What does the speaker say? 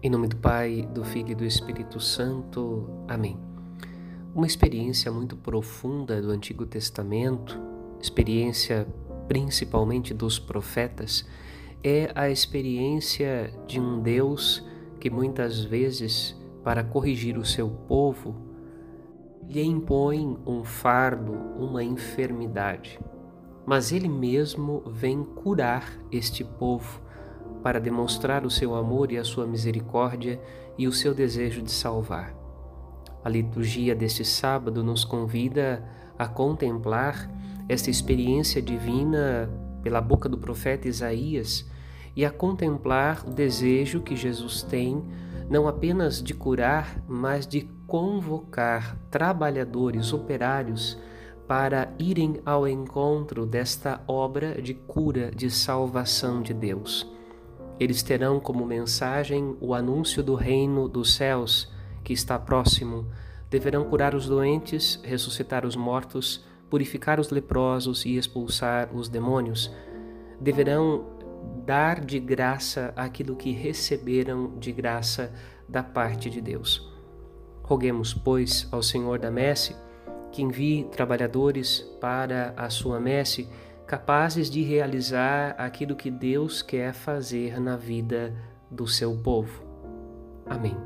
Em nome do Pai, do Filho e do Espírito Santo. Amém. Uma experiência muito profunda do Antigo Testamento, experiência principalmente dos profetas, é a experiência de um Deus que muitas vezes, para corrigir o seu povo, lhe impõe um fardo, uma enfermidade. Mas ele mesmo vem curar este povo para demonstrar o seu amor e a sua misericórdia e o seu desejo de salvar. A liturgia deste sábado nos convida a contemplar esta experiência divina pela boca do profeta Isaías e a contemplar o desejo que Jesus tem não apenas de curar, mas de convocar trabalhadores, operários, para irem ao encontro desta obra de cura, de salvação de Deus. Eles terão como mensagem o anúncio do reino dos céus que está próximo. Deverão curar os doentes, ressuscitar os mortos, purificar os leprosos e expulsar os demônios. Deverão dar de graça aquilo que receberam de graça da parte de Deus. Roguemos, pois, ao Senhor da messe que envie trabalhadores para a sua messe capazes de realizar aquilo que Deus quer fazer na vida do seu povo. Amém.